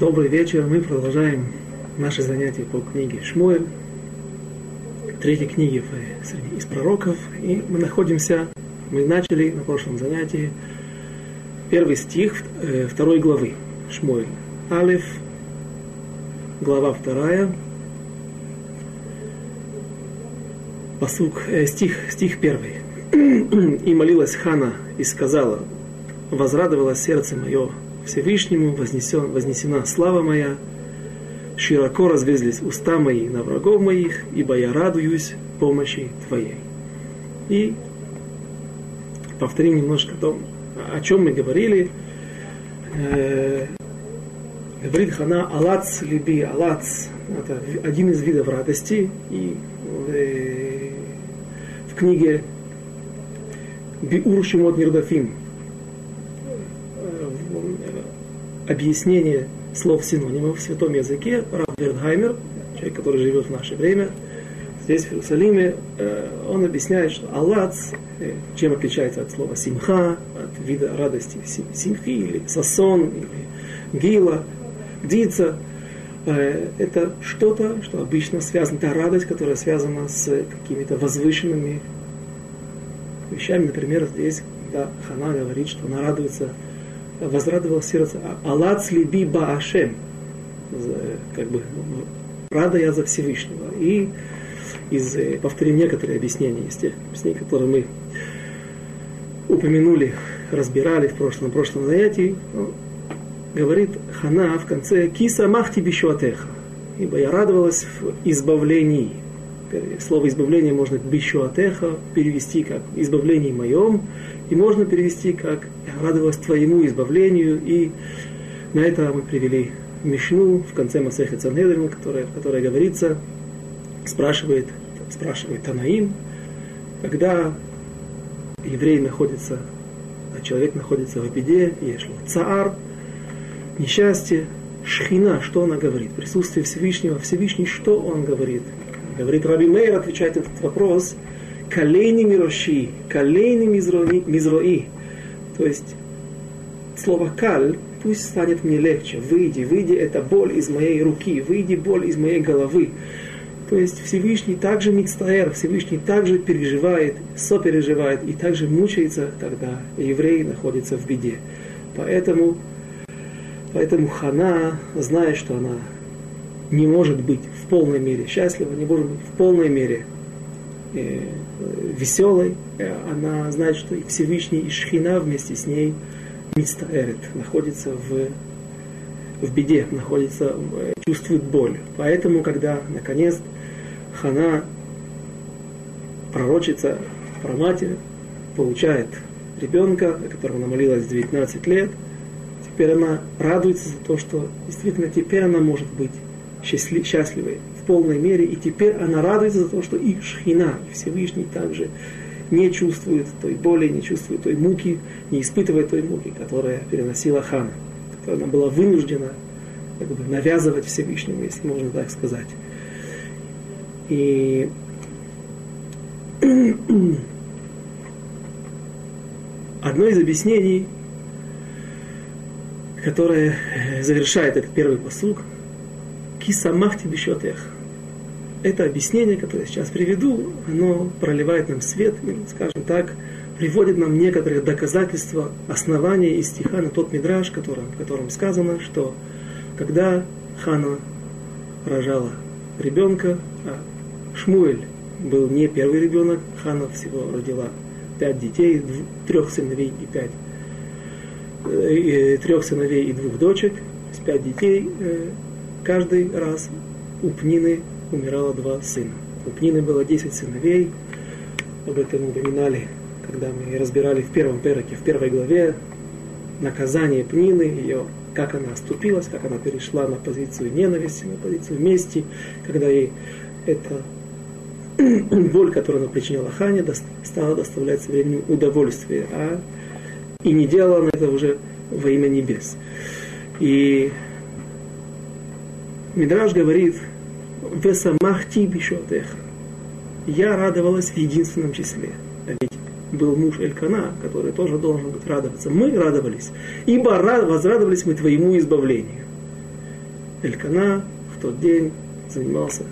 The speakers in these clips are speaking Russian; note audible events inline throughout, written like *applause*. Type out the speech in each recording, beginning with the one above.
Добрый вечер. Мы продолжаем наши занятия по книге Шмуэль, третьей книге из пророков. И мы находимся, мы начали на прошлом занятии первый стих э, второй главы Шмуэль. Алиф, глава вторая, посук, э, стих, стих первый. «И молилась Хана и сказала, возрадовалось сердце мое Всевышнему, вознесен, вознесена слава моя, широко развезлись уста мои на врагов моих, ибо я радуюсь помощи Твоей. И повторим немножко о том, о чем мы говорили. Э, говорит Хана Алац Либи, Алац, это один из видов радости, и э, в книге Биур Шимот Нирдафим, объяснение слов синонимов в святом языке, Рав Вердхаймер, человек, который живет в наше время, здесь, в Иерусалиме, э, он объясняет, что Аллац, э, чем отличается от слова симха, от вида радости симхи, или сасон, или гила, дица, э, это что-то, что обычно связано, это радость, которая связана с какими-то возвышенными вещами. Например, здесь, когда Хана говорит, что она радуется возрадовалось сердце. Алац либи баашем. Как бы рада я за Всевышнего. И из, э, повторим некоторые объяснения из тех объяснений, которые мы упомянули, разбирали в прошлом, в прошлом занятии, ну, говорит Хана в конце «Киса махти бишуатеха», ибо я радовалась в избавлении. Слово избавление можно бишуатеха перевести как избавление моем, и можно перевести как «Я радовалась твоему избавлению». И на это мы привели Мишну в конце Масеха Цангедрина, которая, которая говорится, спрашивает, спрашивает Танаим, когда еврей находится, а человек находится в беде, ешло цаар, несчастье, шхина, что она говорит? Присутствие Всевышнего, Всевышний, что он говорит? Говорит Раби Мейер, отвечает на этот вопрос – Калейни мироши, калейни мизрои. То есть слово каль, пусть станет мне легче, выйди, выйди, это боль из моей руки, выйди, боль из моей головы. То есть Всевышний также мицтаэр, Всевышний также переживает, сопереживает и также мучается, когда еврей находится в беде. Поэтому, поэтому Хана, зная, что она не может быть в полной мере счастлива, не может быть в полной мере э, веселой, э, она знает, что и Всевышний, и Шхина вместе с ней мистаэрит, находится в, в беде, находится, э, чувствует боль. Поэтому, когда, наконец, Хана, пророчица, проматерь, получает ребенка, о котором она молилась 19 лет, теперь она радуется за то, что действительно теперь она может быть счастливой в полной мере, и теперь она радуется за то, что и Шхина, Всевышний также не чувствует той боли, не чувствует той муки, не испытывает той муки, которая переносила Хана, которую она была вынуждена как бы, навязывать Всевышнему, если можно так сказать. И *clears throat* одно из объяснений, которое завершает этот первый посуг, кисамахти бешотех. Это объяснение, которое я сейчас приведу, оно проливает нам свет, скажем так, приводит нам некоторые доказательства, основания из стиха на тот мидраж, которым, в котором сказано, что когда Хана рожала ребенка, а Шмуэль был не первый ребенок, Хана всего родила пять детей, трех сыновей и пять э, трех сыновей и двух дочек, пять детей, э, каждый раз у Пнины умирало два сына. У Пнины было 10 сыновей, об этом упоминали, когда мы разбирали в первом пероке, в первой главе, наказание Пнины, ее, как она оступилась, как она перешла на позицию ненависти, на позицию мести, когда ей эта *clears throat* боль, которую она причинила Хане, стала доставлять со временем удовольствие, а и не делала она это уже во имя небес. И Мидраж говорит, «Весамахти бишотеха». Я радовалась в единственном числе. Ведь был муж Элькана, который тоже должен быть радоваться. Мы радовались, ибо возрадовались мы твоему избавлению. Элькана в тот день занимался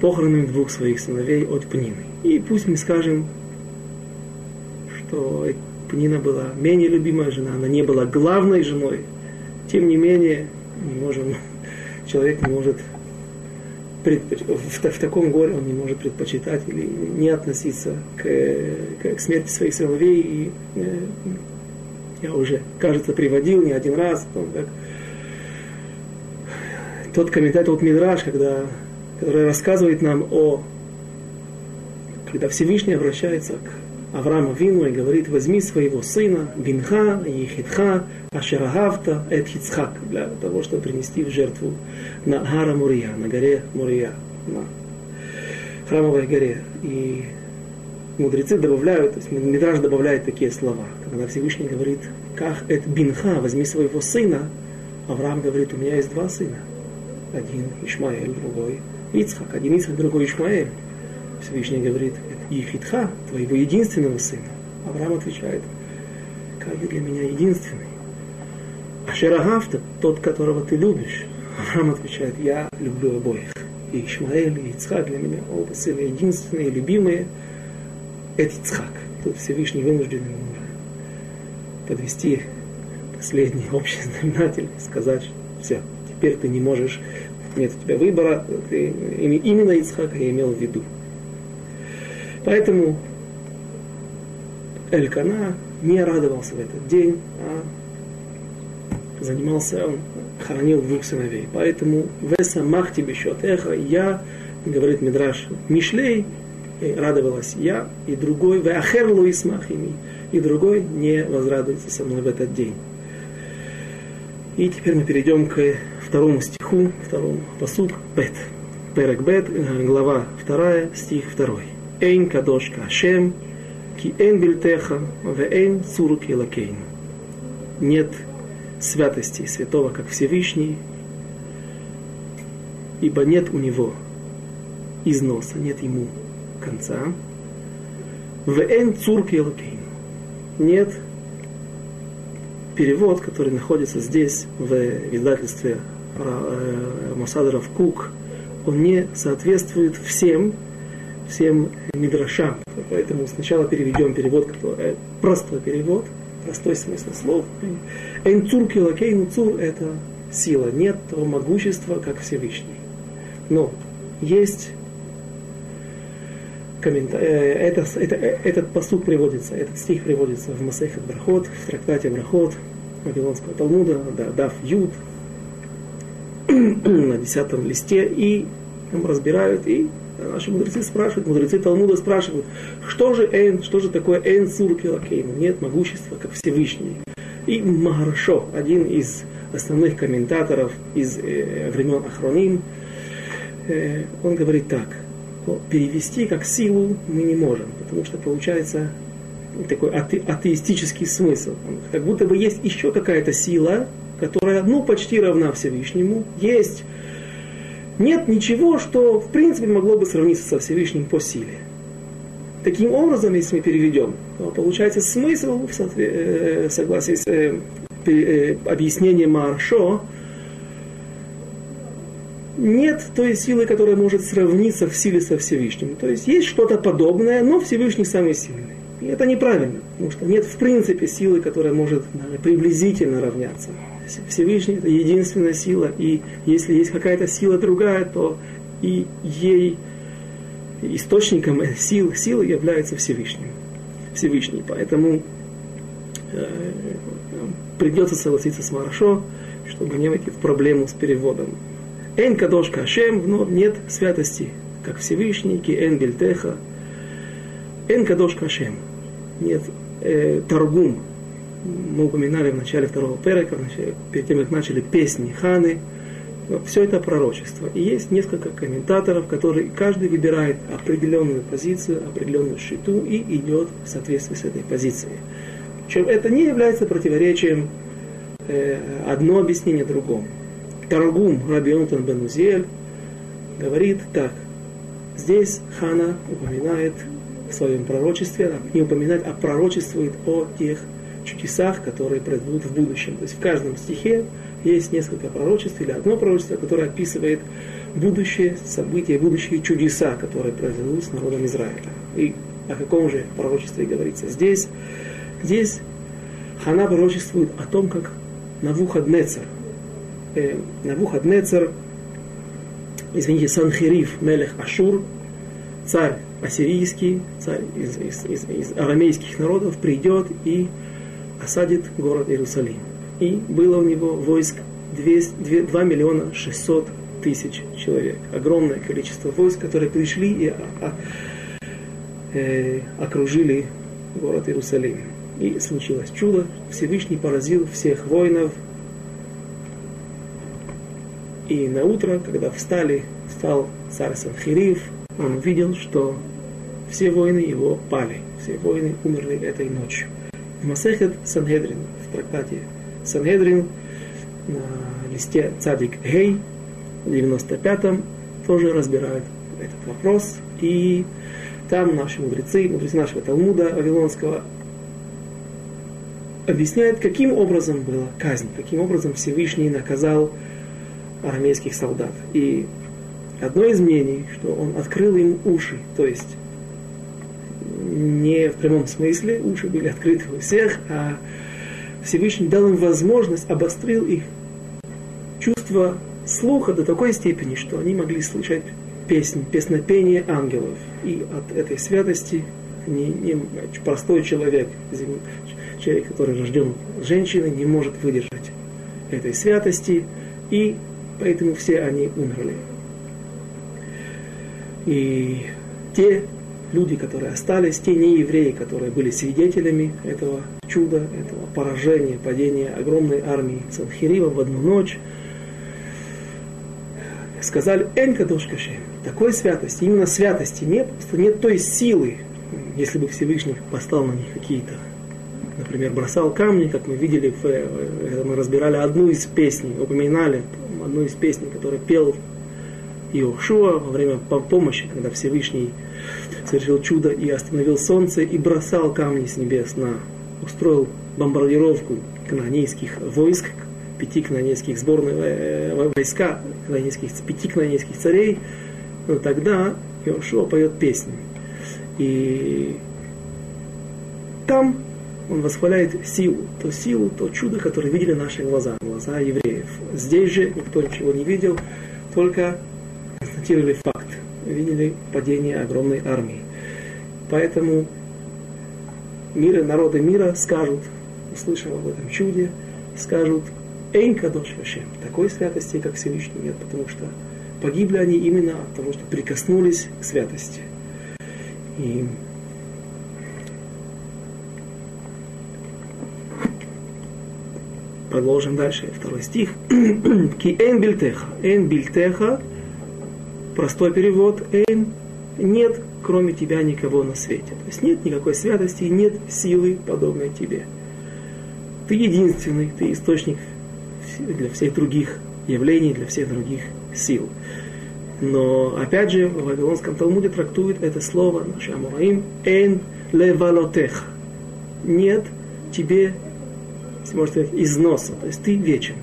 похоронами двух своих сыновей от Пнины. И пусть мы скажем, что Пнина была менее любимая жена, она не была главной женой. Тем не менее, не можем, человек не может в, таком горе он не может предпочитать или не относиться к, к, к смерти своих сыновей. И, э, я уже, кажется, приводил не один раз, том, как тот комментатор от Мидраш, когда, который рассказывает нам о, когда Всевышний обращается к Аврааму Вину и говорит, возьми своего сына, Бинха, Ехидха, Ашерагавта, Эт Хицхак, для того, чтобы принести в жертву на Гара Мурия, на горе Мурия, на храмовой горе. И мудрецы добавляют, то есть Мидраж добавляет такие слова. Когда Всевышний говорит, как это бинха, возьми своего сына, Авраам говорит, у меня есть два сына. Один Ишмаэль, другой Ицхак. Один Ицхак, другой Ишмаэль. Всевышний говорит, Ехидха, твоего единственного сына. Авраам отвечает, как для меня единственный. А Шерагавта, тот, которого ты любишь. Авраам отвечает, я люблю обоих. И Ишмаэль, и Ицхак для меня оба сына единственные, любимые – это Ицхак. Тут Всевышний вынужден ему подвести последний общий знаменатель, сказать, что все, теперь ты не можешь, нет у тебя выбора, ты, именно Ицхака я имел в виду. Поэтому Элькана не радовался в этот день, а занимался, он хоронил двух сыновей. Поэтому Веса Махти Бешотеха, я, говорит Мидраш Мишлей, радовалась я, и другой, веахер луисмахими, и другой не возрадуется со мной в этот день. И теперь мы перейдем к второму стиху, второму посуд, бет. Перек бет, глава вторая, стих второй. Эйн кадошка Ашем, ки эйн бильтеха, ве эйн цурук елакейн. Нет святости святого, как Всевышний, ибо нет у него износа, нет ему конца. В эн цурк Нет перевод, который находится здесь, в издательстве э, Мосадаров Кук, он не соответствует всем, всем мидрашам. Поэтому сначала переведем перевод, который э, простой перевод, простой смысл слов. Эн цур килакейн цур – это сила, нет того могущества, как Всевышний. Но есть коммента... Э, это, это, этот посуд приводится, этот стих приводится в Масехет Брахот, в трактате Брахот Вавилонского Талмуда, да, Дав Юд, *clears throat* на десятом листе, и там разбирают, и наши мудрецы спрашивают, мудрецы Талмуда спрашивают, что же Эйн, что же такое Эйн Сур Килакейн? Нет могущества, как Всевышний. И Магаршо, один из основных комментаторов из э, времен Ахроним, э, он говорит так – перевести как силу мы не можем, потому что получается такой ате, атеистический смысл. Как будто бы есть еще какая-то сила, которая, ну, почти равна Всевышнему. Есть. Нет ничего, что, в принципе, могло бы сравниться со Всевышним по силе. Таким образом, если мы переведем, то получается смысл, в э, согласии с э, э, объяснением Маршо, нет той силы, которая может сравниться в силе со Всевышним. То есть есть что-то подобное, но Всевышний самый сильный. И это неправильно, потому что нет в принципе силы, которая может приблизительно равняться. Всевышний это единственная сила, и если есть какая-то сила другая, то и ей источником сил, силы является Всевышний. Всевышний. Поэтому э, придется согласиться с Марашо, чтобы не войти в проблему с переводом. Эн кадош кашем, но нет святости, как Всевышний, эн бельтеха. Эн кадош кашем. Нет э, торгум. Мы упоминали в начале второго перека, перед тем, как начали песни Ханы. Все это пророчество. И есть несколько комментаторов, которые каждый выбирает определенную позицию, определенную шиту и идет в соответствии с этой позицией. Причем это не является противоречием э, одно объяснение другому. Таргум Раби Йонатан бен Узиэль говорит так. Здесь Хана упоминает в своем пророчестве, не упоминает, а пророчествует о тех чудесах, которые произойдут в будущем. То есть в каждом стихе есть несколько пророчеств или одно пророчество, которое описывает будущее события, будущие чудеса, которые произойдут с народом Израиля. И о каком же пророчестве говорится здесь? Здесь Хана пророчествует о том, как Навуходнецер, э, Навуходнецер, извините, Санхериф, Мелех Ашур, царь ассирийский, царь из, из, из, из арамейских народов, придет и осадит город Иерусалим. И было у него войск 2, 2 миллиона 600 тысяч человек. Огромное количество войск, которые пришли и а, а, э, окружили город Иерусалим. И случилось чудо. Всевышний поразил всех воинов. И на утро, когда встали, встал царь Санхириев, он увидел, что все воины его пали. Все воины умерли этой ночью. Масехет Сангедрин, в трактате Сангедрин, на листе Цадик Гей, в 95-м, тоже разбирают этот вопрос. И там наши мудрецы, мудрецы нашего Талмуда Вавилонского, объясняют, каким образом была казнь, каким образом Всевышний наказал армейских солдат. И одно из мнений, что он открыл им уши, то есть не в прямом смысле, уши были открыты у всех, а Всевышний дал им возможность, обострил их чувство слуха до такой степени, что они могли слышать песнь, песнопение ангелов. И от этой святости не, не, простой человек, человек, который рожден женщиной, не может выдержать этой святости, и поэтому все они умерли. И те люди, которые остались, те неевреи, которые были свидетелями этого чуда, этого поражения, падения огромной армии Санхирива в одну ночь, сказали «Энкадош кашем». Такой святости, именно святости нет, просто нет той силы, если бы Всевышний послал на них какие-то, например, бросал камни, как мы видели, э, мы разбирали одну из песней, упоминали одну из песней, которую пел Иошуа во время помощи, когда Всевышний совершил чудо и остановил солнце и бросал камни с небес на, устроил бомбардировку канонейских войск, пяти канонейских сборных э, войска, канонейских, пяти канонейских царей, но тогда Иошуа поет песни. И там он восхваляет силу, то силу, то чудо, которое видели наши глаза, глаза евреев. Здесь же никто ничего не видел, только констатировали факт, видели падение огромной армии. Поэтому миры, народы мира скажут, услышав об этом чуде, скажут, Эйн Кадош Вашем, такой святости, как Всевышний нет, потому что погибли они именно от того, что прикоснулись к святости. И продолжим дальше, второй стих. *clears throat* Ки эйн бильтеха. Эйн бильтеха, простой перевод, эйн, нет кроме тебя никого на свете. То есть нет никакой святости, нет силы, подобной тебе. Ты единственный, ты источник для всех других явлений, для всех других сил. Но, опять же, в Вавилонском Талмуде трактует это слово, наше Амураим, «эн левалотех». Нет тебе, если можно сказать, износа, то есть ты вечен.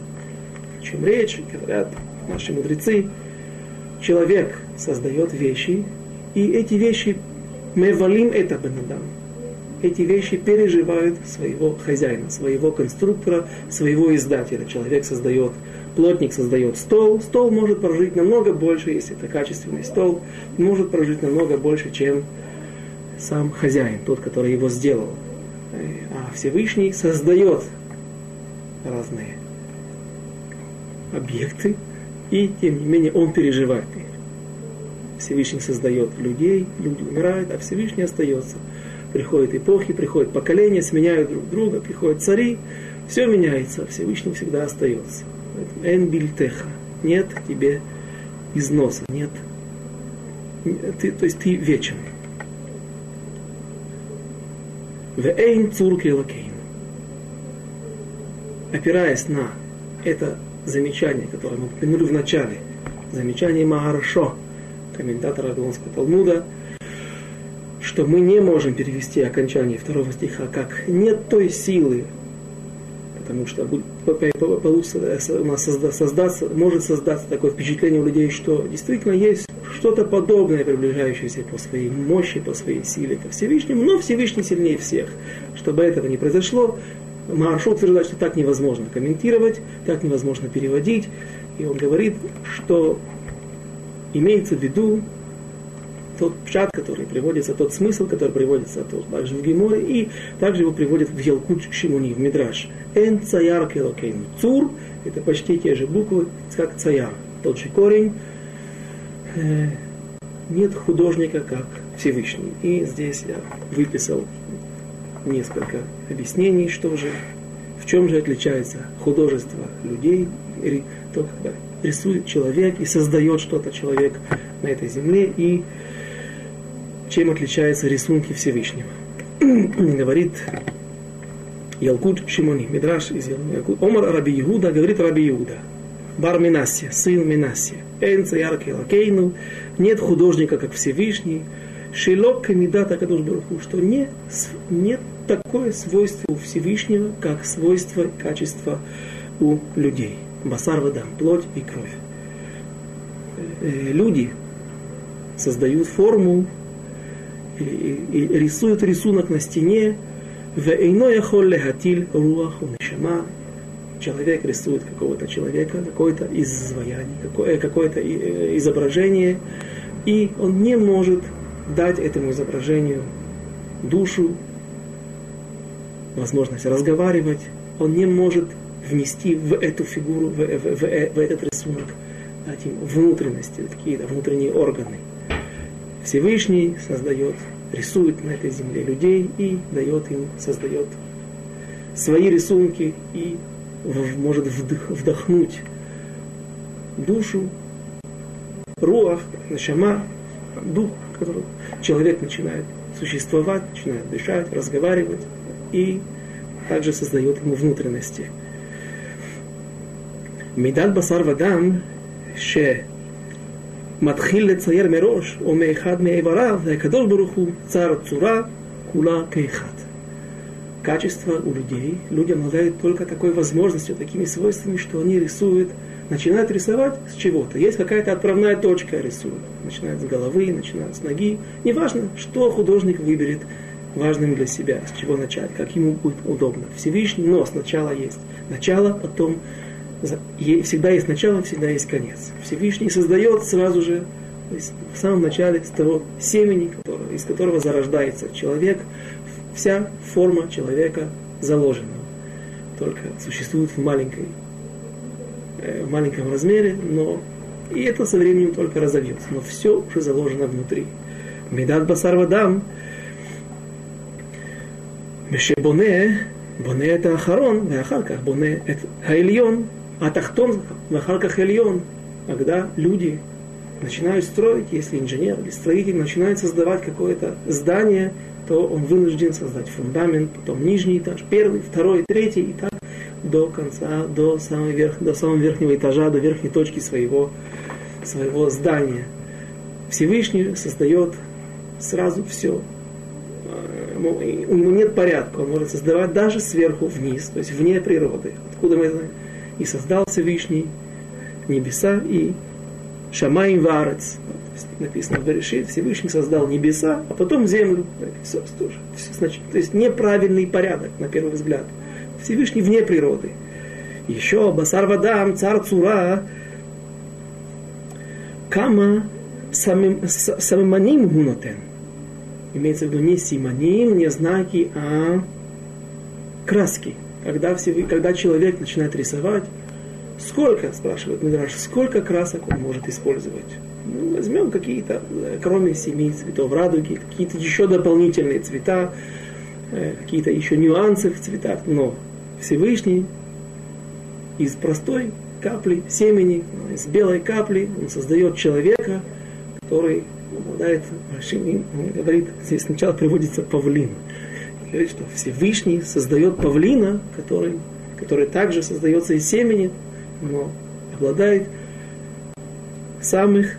О чем речь, говорят наши мудрецы, человек создает вещи, и эти вещи мы валим это бенадам эти вещи переживают своего хозяина, своего конструктора, своего издателя. Человек создает, плотник создает стол, стол может прожить намного больше, если это качественный стол, может прожить намного больше, чем сам хозяин, тот, который его сделал. А Всевышний создает разные объекты, и тем не менее он переживает их. Всевышний создает людей, люди умирают, а Всевышний остается – приходят эпохи, приходят поколения, сменяют друг друга, приходят цари, все меняется, Всевышний всегда остается. Эн бильтеха, нет тебе износа, нет, ты, то есть ты вечен. В эйн цурк Опираясь на это замечание, которое мы упомянули в начале, замечание Магаршо, комментатора Вавилонского Талмуда, что мы не можем перевести окончание второго стиха как «нет той силы, потому что получится, у нас создаться, может создаться такое впечатление у людей, что действительно есть что-то подобное, приближающееся по своей мощи, по своей силе ко Всевышнему, но Всевышний сильнее всех. Чтобы этого не произошло, Маршу утверждает, что так невозможно комментировать, так невозможно переводить. И он говорит, что имеется в виду тот пшат, который приводится, тот смысл, который приводится также в Геморе, и также его приводят в Елкут Шимуни, в Мидраш. Эн цаяр келокейн. Цур – это почти те же буквы, как цаяр. Тот же корень. Э, нет художника, как Всевышний. И здесь я выписал несколько объяснений, что же, в чем же отличается художество людей, то, когда рисует человек и создает что-то человек на этой земле, и чем отличаются рисунки Всевышнего. *clears throat* говорит Ялкут Шимони, Мидраш из Ялкут. Омар Раби Иуда, говорит Раби Иуда. Бар Минасия, сын Минасия. Энца Ярки Лакейну. Нет художника, как Всевышний. Шилок Камидата Кадуш Баруху, что не, нет такое свойство у Всевышнего, как свойство и качество у людей. Басар вода, плоть и кровь. Э, люди создают форму и, рисуют рисунок на стене. Человек рисует какого-то человека, какое-то изваяние, какое, какое-то э, изображение, и он не может дать этому изображению душу, возможность разговаривать, он не может внести в эту фигуру, в, в, в, в этот рисунок дать им внутренности, какие-то внутренние органы. Всевышний создает, рисует на этой земле людей и дает им, создает свои рисунки и может вдохнуть душу, руах, нашама, дух, который человек начинает существовать, начинает дышать, разговаривать и также создает ему внутренности. Медат басар вадам, ше מתחיל לצייר מראש, או מאחד מאיבריו, והקדוש ברוך הוא צר צורה כולה כאחד. Качество у людей, люди обладают только такой возможностью, такими свойствами, что они рисуют, начинают рисовать с чего-то. Есть какая-то отправная точка рисуют. Начинают с головы, начинают с ноги. Неважно, что художник выберет важным для себя, с чего начать, как ему будет удобно. Всевышний, но сначала есть начало, потом всегда есть начало, всегда есть конец. Всевышний создает сразу же, то есть в самом начале, с того семени, которого, из которого зарождается человек, вся форма человека заложена. Только существует в, маленькой, э, в маленьком размере, но и это со временем только разовьется. Но все уже заложено внутри. Медат басар вадам, Мешебоне, боне это ахарон, ואחר боне это העליון, а тахтон, вахалках эльон, когда люди начинают строить, если инженер или строитель начинает создавать какое-то здание, то он вынужден создать фундамент, потом нижний этаж, первый, второй, третий, и так до конца, до самого, верх, до самого верхнего этажа, до верхней точки своего, своего здания. Всевышний создает сразу все. у него нет порядка, он может создавать даже сверху вниз, то есть вне природы. Откуда мы знаем? и создал Всевышний небеса и Шамаим Варец. Написано в Берешит, Всевышний создал небеса, а потом землю. Тоже. Значит, то есть неправильный порядок, на первый взгляд. Всевышний вне природы. Еще Басар Вадам, царь Цура, Кама Самиманим Гунотен. Имеется в виду не симоним, не знаки, а краски когда, все, когда человек начинает рисовать, сколько, спрашивает Мидраш, сколько красок он может использовать? Ну, возьмем какие-то, э, кроме семи цветов радуги, какие-то еще дополнительные цвета, э, какие-то еще нюансы в цветах, но Всевышний из простой капли семени, из белой капли, он создает человека, который обладает большим, он говорит, здесь сначала приводится павлин, говорит, что Всевышний создает павлина, который, который также создается из семени, но обладает самых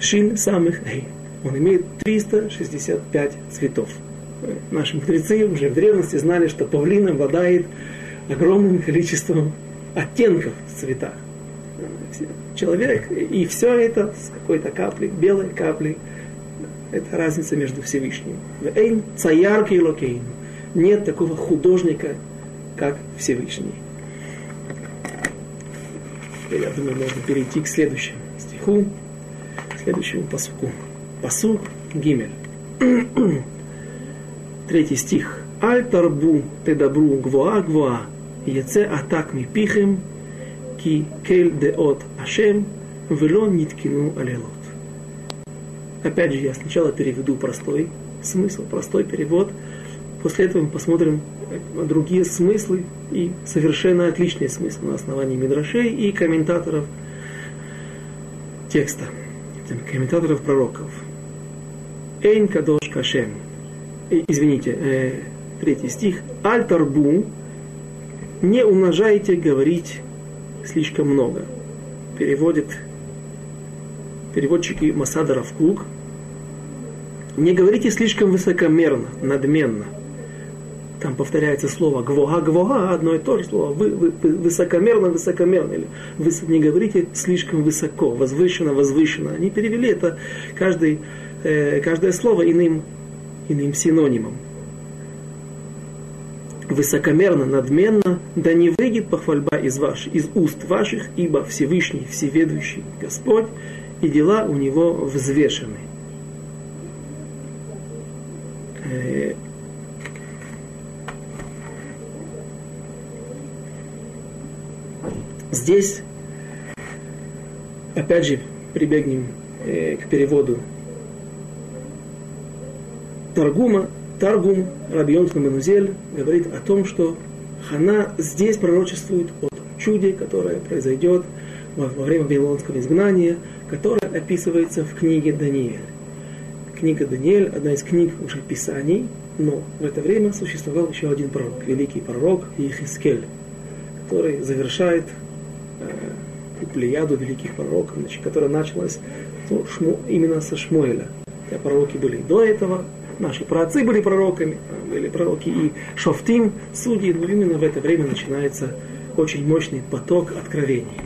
шин, самых эй. Он имеет 365 цветов. Наши мудрецы уже в древности знали, что павлин обладает огромным количеством оттенков в цветах. Человек, и все это с какой-то каплей, белой каплей, это разница между Всевышним. אין צייר כאלוקינו. Нет такого художника, как Всевышний. Я думаю, можно перейти к следующему стиху, к следующему посуку. Посук Гимель. *clears throat* Третий стих. Аль тарбу тедабру гвоа гвоа, яце атак мипихем, ки кель деот ашем, вело ниткину алелот. Опять же, я сначала переведу простой смысл, простой перевод. После этого мы посмотрим другие смыслы и совершенно отличные смыслы на основании мидрашей и комментаторов текста, комментаторов пророков. Эйн кадош кашем. Извините, э, третий стих. Аль тарбу. Не умножайте говорить слишком много. Переводит переводчики Масада Равкук. Не говорите слишком высокомерно, надменно. Там повторяется слово гвога, гвога, одно и то же слово. Вы, вы, высокомерно, высокомерно. Или вы не говорите слишком высоко, возвышенно, возвышенно. Они перевели это каждый э, каждое слово иным, иным синонимом. Высокомерно, надменно, да не выйдет похвальба из, ваш, из уст ваших, ибо Всевышний, Всеведущий Господь, и дела у него взвешены. Э, здесь, опять же, прибегнем э, к переводу Таргума, Таргум Раби Йонтон Манузель говорит о том, что Хана здесь пророчествует о чуде, которое произойдет во, время Вавилонского изгнания, которое описывается в книге Даниэль. Книга Даниэль – одна из книг уже Писаний, но в это время существовал еще один пророк, великий пророк Ихискель, который завершает э, плеяду великих пророков, значит, которая началась ну, шму, именно со Шмуэля. Хотя пророки были до этого, Наши праотцы были пророками, были пророки и шофтим, судьи, но именно в это время начинается очень мощный поток откровений.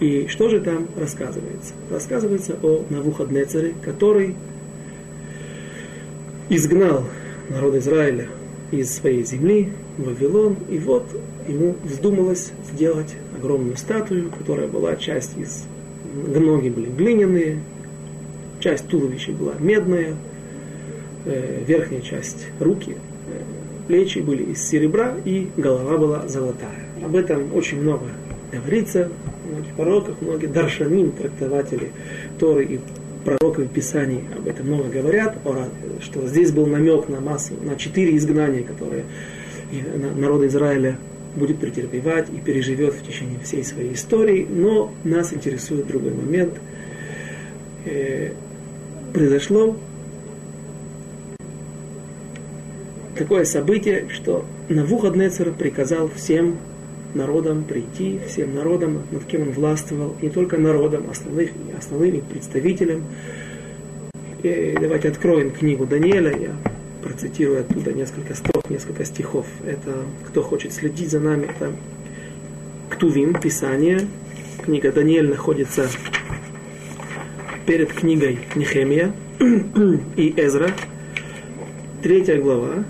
И что же там рассказывается? Рассказывается о Навуходнецере, который изгнал народ Израиля из своей земли в Вавилон, и вот ему вздумалось сделать огромную статую, которая была часть из... Ноги были глиняные, часть туловища была медная, верхняя часть руки, э, плечи были из серебра и голова была золотая. Об этом очень много говорится в многих пророках, многие даршаним, трактователи Торы и пророки в Писании об этом много говорят, что здесь был намек на массу, на четыре изгнания, которые народ Израиля будет претерпевать и переживет в течение всей своей истории, но нас интересует другой момент. Э, произошло такое событие, что Навуходнецер приказал всем народам прийти, всем народам, над кем он властвовал, не только народам, основных, основным представителям. И давайте откроем книгу Даниэля, я процитирую оттуда несколько строк, несколько стихов. Это, кто хочет следить за нами, это Ктувим, Писание. Книга Даниэль находится перед книгой Нехемия и Эзра, третья глава,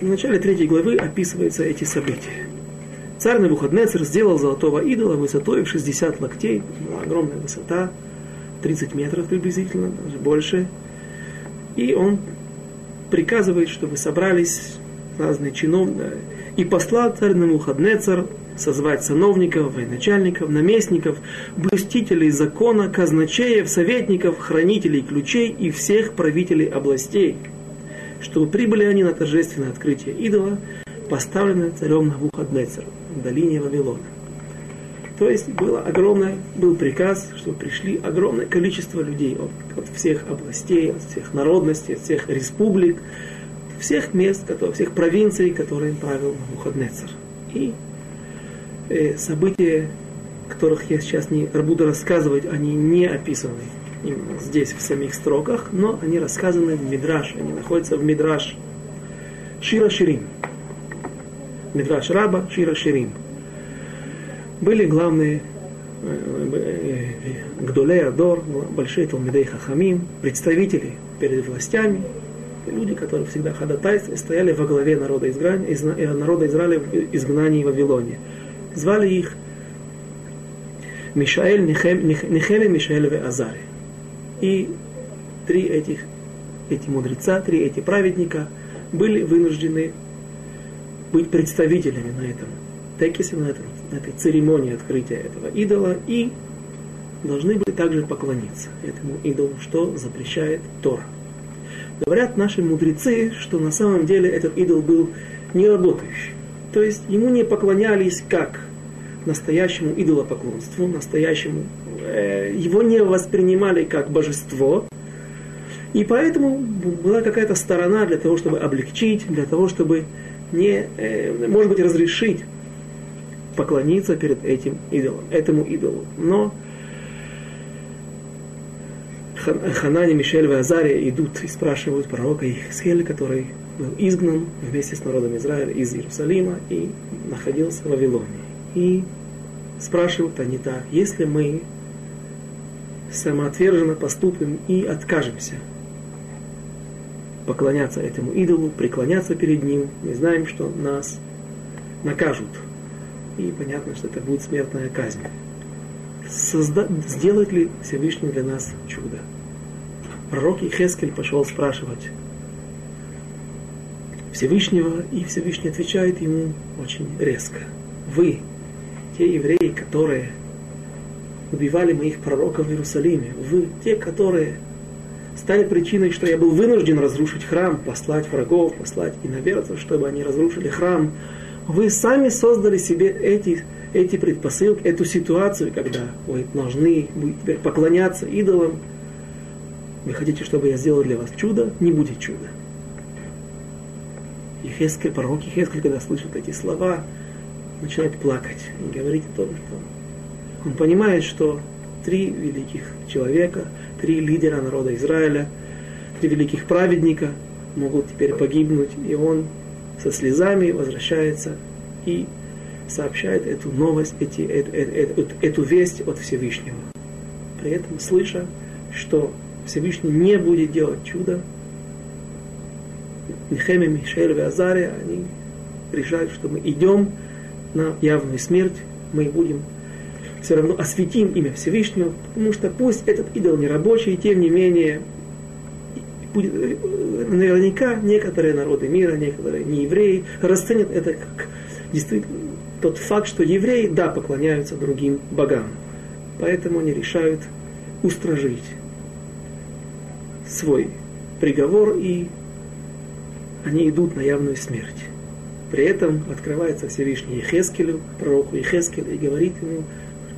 в начале третьей главы описываются эти события. Царь Навуходнецер сделал золотого идола высотой в 60 локтей, была огромная высота, 30 метров приблизительно, даже больше. И он приказывает, чтобы собрались разные чиновники, и послал царь Навуходнецер созвать сановников, военачальников, наместников, блюстителей закона, казначеев, советников, хранителей ключей и всех правителей областей – чтобы прибыли они на торжественное открытие идола, поставленное царем Навуходнецером в долине Вавилона. То есть было огромное, был приказ, чтобы пришли огромное количество людей от, от всех областей, от всех народностей, от всех республик, всех мест, которые, всех провинций, которые правил Навуходнецер. И э, события, которых я сейчас не буду рассказывать, они не описаны здесь, в самих строках, но они рассказаны в Мидраш, они находятся в Мидраш Шира Ширим. Мидраш Раба, Шира Ширим. Были главные э, э, Гдулей Адор, большие Талмидей Хахамим, представители перед властями, люди, которые всегда ходатайствовали, стояли во главе народа, изгнания, э, народа Израиля в изгнании в Вавилоне. Звали их Мишаэль, Нехеми, Мишаэль и Азари. И три этих, эти мудреца, три эти праведника были вынуждены быть представителями на этом текисе, на, этом, на этой церемонии открытия этого идола и должны были также поклониться этому идолу, что запрещает Тора. Говорят наши мудрецы, что на самом деле этот идол был не работающий. То есть ему не поклонялись как настоящему идолопоклонству, настоящему, его не воспринимали как божество, и поэтому была какая-то сторона для того, чтобы облегчить, для того, чтобы не, э, может быть, разрешить поклониться перед этим идолом, этому идолу. Но Ханани, Мишель и Азария идут и спрашивают пророка Ихсхеля, который был изгнан вместе с народом Израиля из Иерусалима и находился в Вавилоне. И спрашивают они так, если мы самоотверженно поступим и откажемся поклоняться этому идолу, преклоняться перед ним, мы знаем, что нас накажут. И понятно, что это будет смертная казнь. Созда... Сделает ли Всевышний для нас чудо? Пророк Ихескель пошел спрашивать Всевышнего, и Всевышний отвечает ему очень резко. Вы, те евреи, которые убивали моих пророков в Иерусалиме, вы, те, которые стали причиной, что я был вынужден разрушить храм, послать врагов, послать иноверцев, чтобы они разрушили храм. Вы сами создали себе эти, эти предпосылки, эту ситуацию, когда вы должны теперь поклоняться идолам. Вы хотите, чтобы я сделал для вас чудо? Не будет чуда. И Хескель, пророк Хескель, когда слышит эти слова, начинает плакать и говорить о том, что он понимает, что три великих человека, три лидера народа Израиля, три великих праведника могут теперь погибнуть, и он со слезами возвращается и сообщает эту новость, эти, эту, эту, эту, эту весть от Всевышнего. При этом слыша, что Всевышний не будет делать чудо, Нехемия, Мишель и Азария, они решают, что мы идем на явную смерть, мы будем все равно осветим имя Всевышнего, потому что пусть этот идол не рабочий, тем не менее, э, наверняка некоторые народы мира, некоторые не евреи расценят это как действительно тот факт, что евреи, да, поклоняются другим богам. Поэтому они решают устражить свой приговор и они идут на явную смерть. При этом открывается Всевышний Ехескелю, пророку Ехескелю, и говорит ему,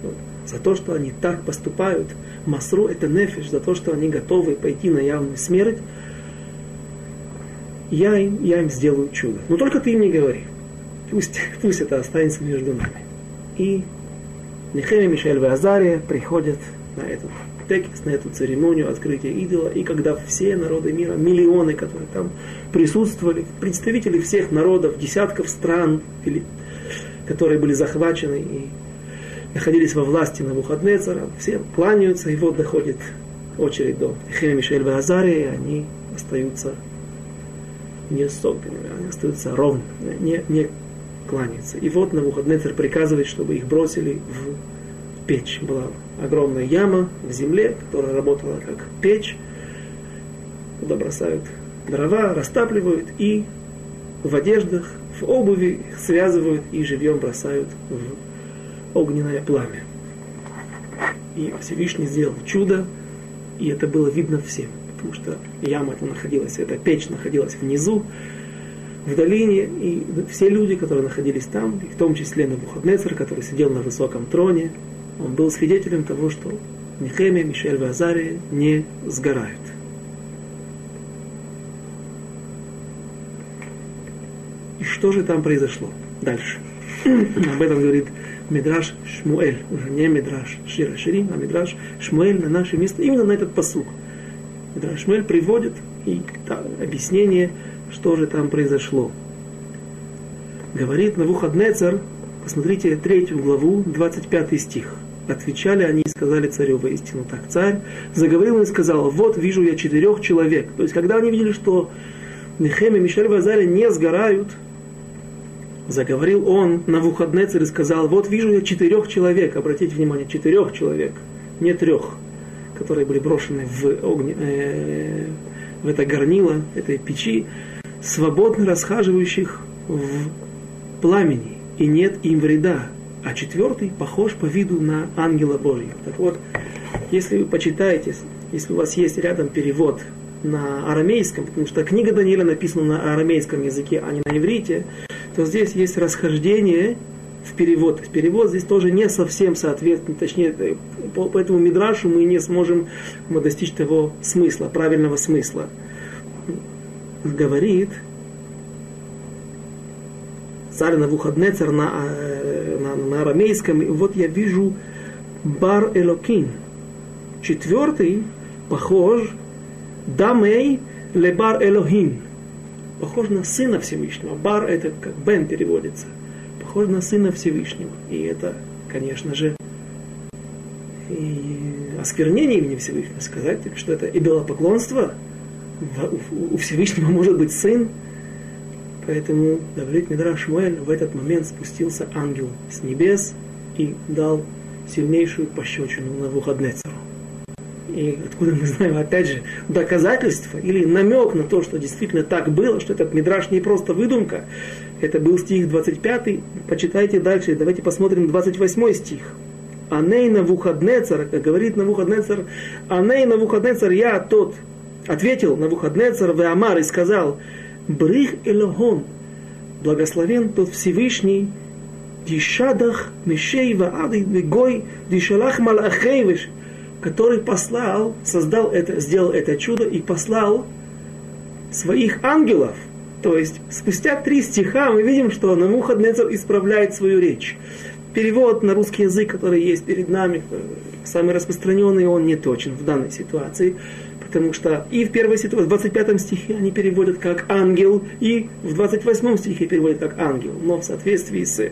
что за то, что они так поступают, Масру это нефиш, за то, что они готовы пойти на явную смерть, я им, я им сделаю чудо. Но только ты им не говори. Пусть, *laughs* пусть это останется между нами. И Нехемия, Мишель и Азария приходят на этот текст, на эту церемонию открытия идола, и когда все народы мира, миллионы, которые там присутствовали, представители всех народов, десятков стран, которые были захвачены и находились во власти на Навуходнецера, все кланяются, и вот доходит очередь до Хеме Мишель Вазария, и они остаются не согбенными, они остаются ровно, не, не кланяются. И вот на Навуходнецер приказывает, чтобы их бросили в печь. Была огромная яма в земле, которая работала как печь, куда бросают дрова, растапливают и в одеждах, в обуви их связывают и живьем бросают в огненное пламя. И Всевышний сделал чудо, и это было видно всем, потому что яма эта находилась, эта печь находилась внизу, в долине, и все люди, которые находились там, в том числе Навуходнецер, который сидел на высоком троне, он был свидетелем того, что Нехемия, Мишель и Азария не сгорают. И что же там произошло дальше? *clears throat* Об этом говорит Мидраш Шмуэль, уже не Мидраш Шира Ширим, а Мидраш Шмуэль на наше место, именно на этот посук. Мидраш Шмуэль приводит и да, объяснение, что же там произошло. говорит Навуходнецар, посмотрите третью главу, 25 стих. Отвечали они и сказали царю воистину так. Царь заговорил и сказал, вот вижу я четырех человек. То есть, когда они видели, что Нехем и Мишель Вазаля не сгорают, заговорил он на Вуходнецер и сказал, вот вижу я четырех человек, обратите внимание, четырех человек, не трех, которые были брошены в, огне, э, в это горнило, этой печи, свободно расхаживающих в пламени, и нет им вреда. А четвертый похож по виду на ангела Божьего. Так вот, если вы почитаете, если у вас есть рядом перевод на арамейском, потому что книга Даниила написана на арамейском языке, а не на иврите, то здесь есть расхождение в перевод. Перевод здесь тоже не совсем соответствует, точнее, по, по этому мидрашу мы не сможем мы достичь того смысла, правильного смысла. Говорит царь Навуходнецер на, э, на, на арамейском, и вот я вижу Бар Элокин. Четвертый похож Дамей Лебар Элохим похож на Сына Всевышнего. Бар это как Бен переводится. Похож на Сына Всевышнего. И это, конечно же, и осквернение имени Всевышнего. Сказать, что это идолопоклонство. У Всевышнего может быть сын. Поэтому, говорит Мидраш Шмуэль, в этот момент спустился ангел с небес и дал сильнейшую пощечину на Вуходнецеру. И откуда мы знаем, опять же, доказательства или намек на то, что действительно так было, что этот мидраж не просто выдумка. Это был стих 25, почитайте дальше, давайте посмотрим 28 стих. Аней Навуходнецар, как говорит Навуходнецар, Аней Навуходнецар, я тот, ответил Навуходнецар в Амар и сказал, Брих Элогон, благословен тот Всевышний, Дишадах Мишей Ваады Гой Дишалах Малахейвиш, который послал, создал это, сделал это чудо и послал своих ангелов. То есть спустя три стиха мы видим, что Намуходнецер исправляет свою речь. Перевод на русский язык, который есть перед нами, самый распространенный, он не точен в данной ситуации потому что и в первой ситуации, в 25 стихе они переводят как ангел, и в 28 стихе переводят как ангел. Но в соответствии с,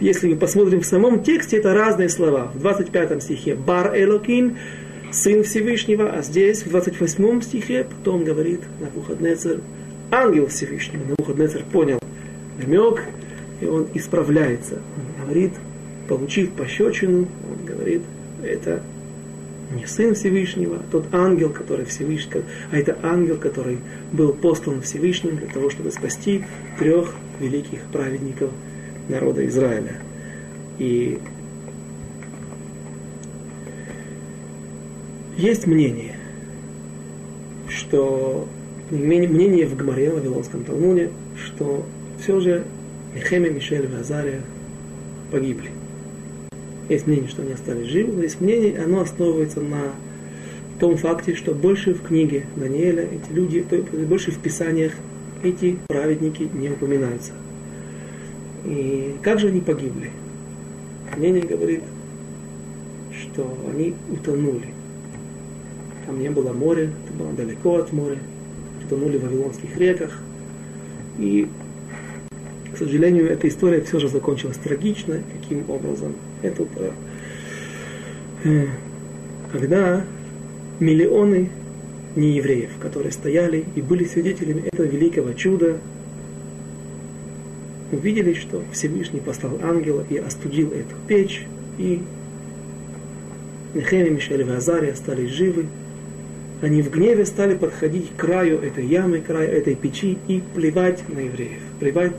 если мы посмотрим в самом тексте, это разные слова. В 25 стихе бар элокин, сын Всевышнего, а здесь в 28 стихе потом говорит Навуходнецер, ангел Всевышнего. Навуходнецер понял намек, и он исправляется. Он говорит, получив пощечину, он говорит, это не сын Всевышнего, тот ангел, который Всевышний, а это ангел, который был послан Всевышним для того, чтобы спасти трех великих праведников народа Израиля. И есть мнение, что мнение в Гмаре, в Вавилонском Талмуде, что все же Мехеме, Мишель и Азария погибли. Есть мнение, что они остались живы, но есть мнение, оно основывается на том факте, что больше в книге Даниэля эти люди, то больше в Писаниях эти праведники не упоминаются. И как же они погибли? Мнение говорит, что они утонули. Там не было моря, это было далеко от моря, утонули в Вавилонских реках. И к сожалению, эта история все же закончилась трагично. Каким образом? Это э, когда миллионы неевреев, которые стояли и были свидетелями этого великого чуда, увидели, что Всевышний послал ангела и остудил эту печь, и Нехеми, Мишель и Азария стали живы. Они в гневе стали подходить к краю этой ямы, к краю этой печи и плевать на евреев, плевать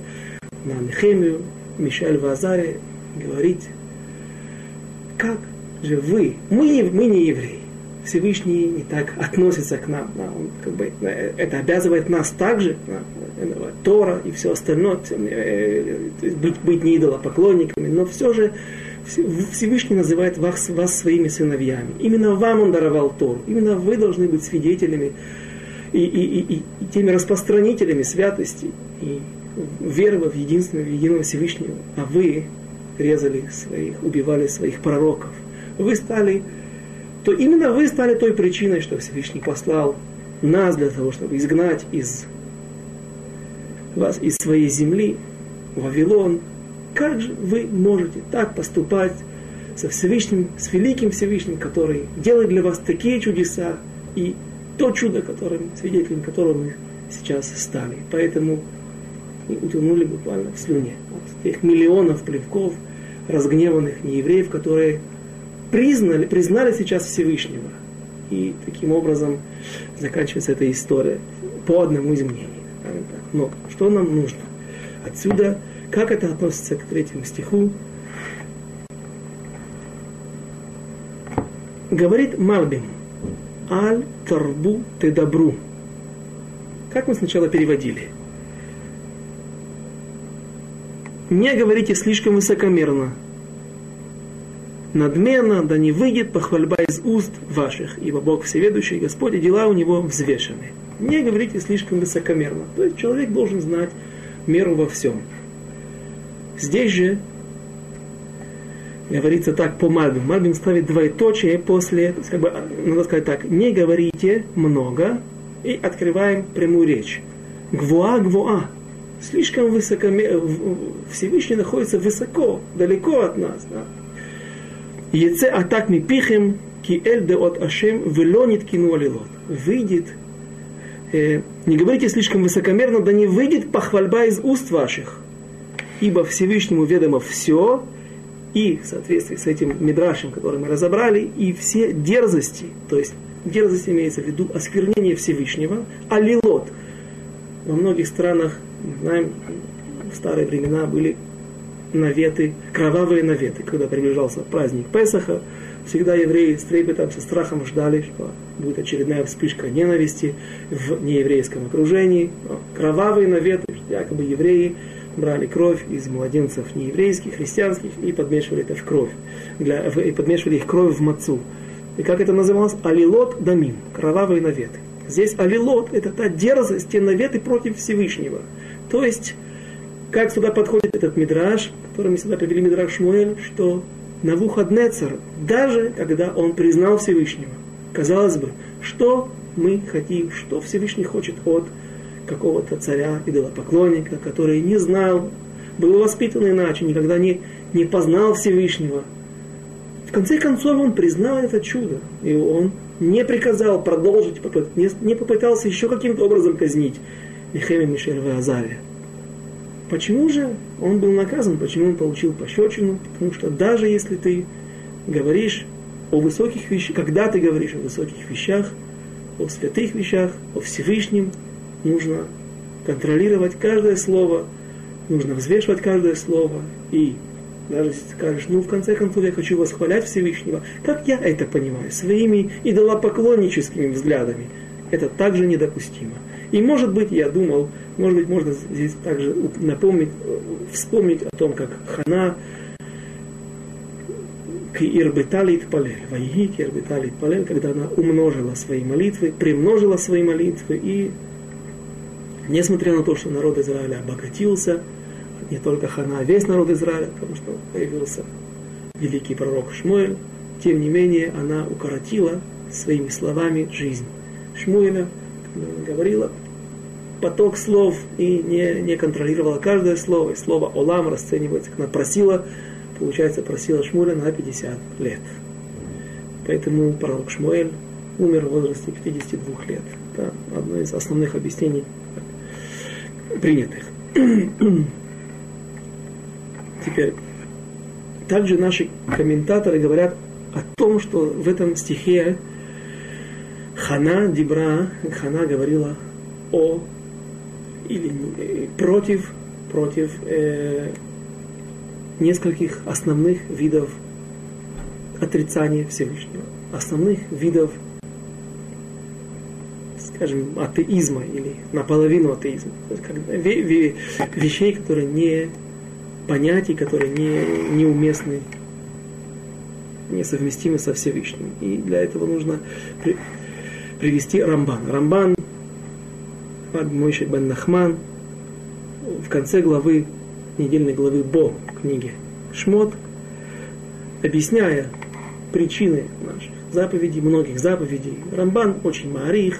на Нехемию, Мишель Вазаре говорить, как же вы, мы, мы не евреи, Всевышний не так относится к нам. Да, он, как бы, это обязывает нас также, да, Тора и все остальное, э, быть, быть не идолопоклонниками, но все же Всевышний называет вас, вас своими сыновьями. Именно вам он даровал Тору. Именно вы должны быть свидетелями и, и, и, и теми распространителями святости. И веровав в единственного, в единого Всевышнего, а вы резали своих, убивали своих пророков, вы стали, то именно вы стали той причиной, что Всевышний послал нас для того, чтобы изгнать из вас из своей земли, Вавилон. Как же вы можете так поступать со Всевышним, с великим Всевышним, который делает для вас такие чудеса и то чудо, которым, свидетелем которого мы сейчас стали. Поэтому и утонули буквально в слюне от тех миллионов плевков разгневанных неевреев, которые признали, признали сейчас Всевышнего. И таким образом заканчивается эта история по одному из мнений. Но что нам нужно? Отсюда, как это относится к третьему стиху, говорит Малбим, аль тарбу ты добру. Как мы сначала переводили? Не говорите слишком высокомерно, надменно, да не выйдет похвальба из уст ваших, ибо Бог всеведущий, Господь, и дела у него взвешены. Не говорите слишком высокомерно. То есть человек должен знать меру во всем. Здесь же говорится так по Мальбим. Мальбим ставит двоеточие после, как бы, надо сказать так, не говорите много, и открываем прямую речь. Гвуа, гвуа. Слишком высоко, Всевышний находится высоко, далеко от нас. Да? Еце атак ми пихем, ки эль де от ашем, велонит кину алилот. Выйдет, э, не говорите слишком высокомерно, да не выйдет похвальба из уст ваших. Ибо Всевышнему ведомо все, и в соответствии с этим мидрашем, который мы разобрали, и все дерзости, то есть дерзость имеется в виду осквернение Всевышнего, алилот. Во многих странах, знаем, в старые времена были наветы, кровавые наветы, когда приближался праздник Песаха, всегда евреи с трепетом, со страхом ждали, что будет очередная вспышка ненависти в нееврейском окружении. Кровавые наветы, якобы евреи брали кровь из младенцев нееврейских, христианских и подмешивали это в кровь, для, и подмешивали их кровь в мацу. И как это называлось? Алилот дамим, кровавые наветы. Здесь алилот – это та дерзость, те наветы против Всевышнего. То есть, как сюда подходит этот мидраж, который мы сюда привели мидраж Шмуэль, что Навуходнецер, даже когда он признал Всевышнего, казалось бы, что мы хотим, что Всевышний хочет от какого-то царя, идолопоклонника, который не знал, был воспитан иначе, никогда не, не познал Всевышнего. В конце концов он признал это чудо, и он не приказал продолжить, не, не попытался еще каким-то образом казнить Нехемия Мишель Азария. Почему же он был наказан, почему он получил пощечину? Потому что даже если ты говоришь о высоких вещах, когда ты говоришь о высоких вещах, о святых вещах, о Всевышнем, нужно контролировать каждое слово, нужно взвешивать каждое слово. И даже если ты скажешь, ну в конце концов я хочу восхвалять Всевышнего, как я это понимаю, своими идолопоклонническими взглядами, это также недопустимо. И может быть, я думал, может быть, можно здесь также напомнить, вспомнить о том, как Хана Кирбеталит Палель, Вайги Кирбеталит Палель, когда она умножила свои молитвы, примножила свои молитвы, и несмотря на то, что народ Израиля обогатился, не только Хана, а весь народ Израиля, потому что появился великий пророк Шмуэль, тем не менее она укоротила своими словами жизнь Шмуэля, говорила поток слов и не, не контролировала каждое слово. И слово «олам» расценивается, как она просила, получается, просила Шмуэля на 50 лет. Поэтому пророк Шмуэль умер в возрасте 52 лет. Это одно из основных объяснений принятых. *clears throat* Теперь, также наши комментаторы говорят о том, что в этом стихе Хана Дибра, Хана говорила о или э, против, против э, нескольких основных видов отрицания Всевышнего, основных видов, скажем, атеизма или наполовину атеизма, вещей, которые не понятий, которые не, неуместны, несовместимы со Всевышним. И для этого нужно при, привести Рамбан. Рамбан Мойши бен Нахман в конце главы, недельной главы Бо книги Шмот, объясняя причины наших заповедей, многих заповедей. Рамбан очень маарих,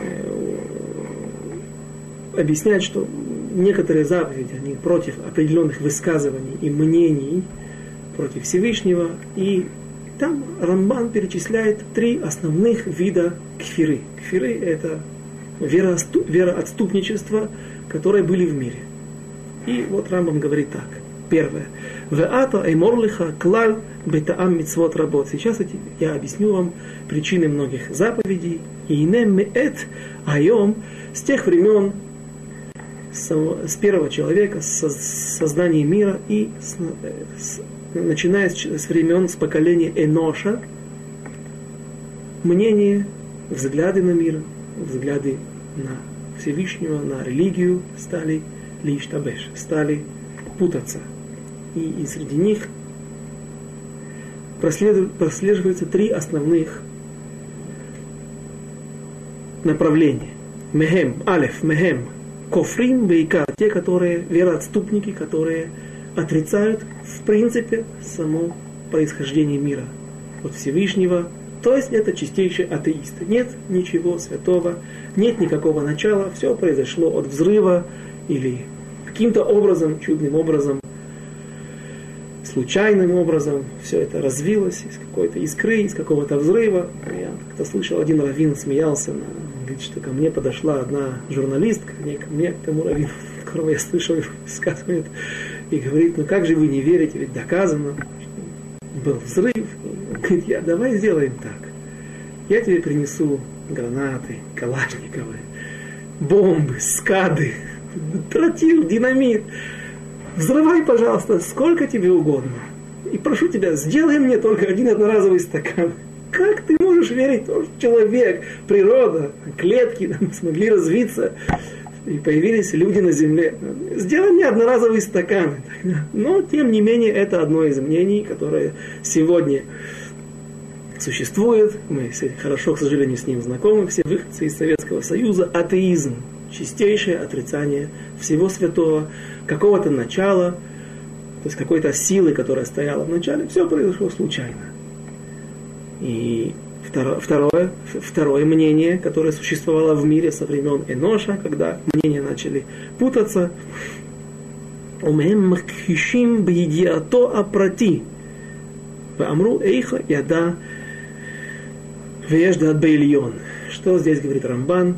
э, объясняет, что некоторые заповеди, они против определенных высказываний и мнений против Всевышнего. И там Рамбан перечисляет три основных вида кфиры. Кфиры – это вероотступничество, которые были в мире. И вот Рамбам говорит так. Первое. Веата эйморлиха клаль бетаам мицвот работ. Сейчас я объясню вам причины многих заповедей. И не меэт айом с тех времен, с первого человека, с создания мира и с, с, начиная с, с времен, с поколения Эноша, мнение, взгляды на мир, взгляды на Всевышнего, на религию стали лиштабеш, стали путаться. И, и среди них прослеживаются три основных направления. Мехем, алеф, мехем, кофрим, вейка, те, которые вероотступники, которые отрицают в принципе само происхождение мира от Всевышнего, то есть это чистейшие атеисты. Нет ничего святого, нет никакого начала, все произошло от взрыва или каким-то образом, чудным образом, случайным образом все это развилось из какой-то искры, из какого-то взрыва. Я как-то слышал, один раввин смеялся, говорит, что ко мне подошла одна журналистка, не ко мне, к тому раввину, *laughs* которого я слышал, рассказывает, и говорит, ну как же вы не верите, ведь доказано, был взрыв. Говорит, я, давай сделаем так. Я тебе принесу гранаты, калашниковые, бомбы, скады, тротил, динамит. Взрывай, пожалуйста, сколько тебе угодно. И прошу тебя, сделай мне только один одноразовый стакан. Как ты можешь верить, что человек, природа, клетки там, смогли развиться, и появились люди на земле. Сделай мне одноразовый стакан. Но, тем не менее, это одно из мнений, которое сегодня существует. Мы хорошо, к сожалению, с ним знакомы, все выходцы из Советского Союза. Атеизм. Чистейшее отрицание всего святого, какого-то начала, то есть какой-то силы, которая стояла в начале. Все произошло случайно. И Второе, второе мнение, которое существовало в мире со времен Эноша, когда мнения начали путаться. Умем махишим бьедиато апрати. Амру эйха яда вежда бейльон. Что здесь говорит Рамбан?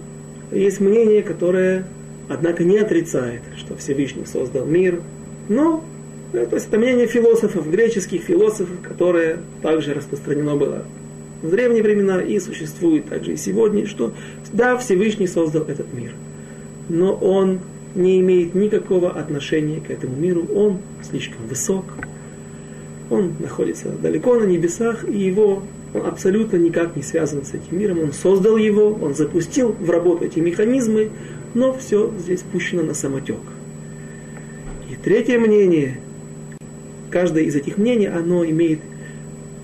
Есть мнение, которое, однако, не отрицает, что Всевышний создал мир, но то есть это мнение философов, греческих философов, которое также распространено было в древние времена и существует также и сегодня, что да, Всевышний создал этот мир, но он не имеет никакого отношения к этому миру, он слишком высок, он находится далеко на небесах, и его он абсолютно никак не связан с этим миром, он создал его, он запустил в работу эти механизмы, но все здесь пущено на самотек. И третье мнение, каждое из этих мнений, оно имеет